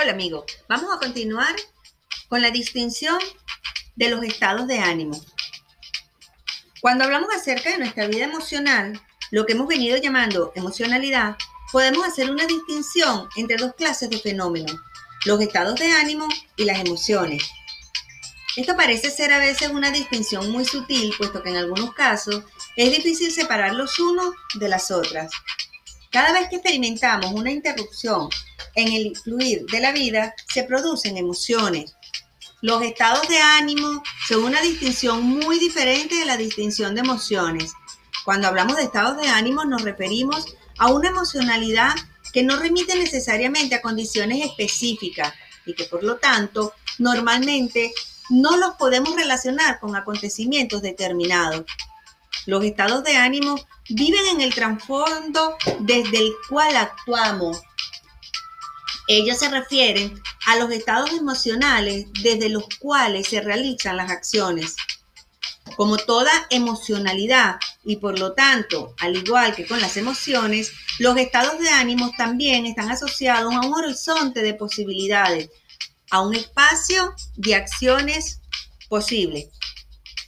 Hola amigo, vamos a continuar con la distinción de los estados de ánimo. Cuando hablamos acerca de nuestra vida emocional, lo que hemos venido llamando emocionalidad, podemos hacer una distinción entre dos clases de fenómenos, los estados de ánimo y las emociones. Esto parece ser a veces una distinción muy sutil, puesto que en algunos casos es difícil separar los unos de las otras. Cada vez que experimentamos una interrupción en el fluir de la vida, se producen emociones. Los estados de ánimo son una distinción muy diferente de la distinción de emociones. Cuando hablamos de estados de ánimo nos referimos a una emocionalidad que no remite necesariamente a condiciones específicas y que por lo tanto normalmente no los podemos relacionar con acontecimientos determinados. Los estados de ánimo viven en el trasfondo desde el cual actuamos ellos se refieren a los estados emocionales desde los cuales se realizan las acciones. Como toda emocionalidad y por lo tanto, al igual que con las emociones, los estados de ánimo también están asociados a un horizonte de posibilidades, a un espacio de acciones posibles.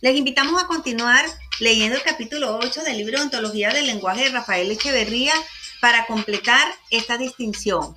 Les invitamos a continuar leyendo el capítulo 8 del libro Ontología del Lenguaje de Rafael Echeverría para completar esta distinción.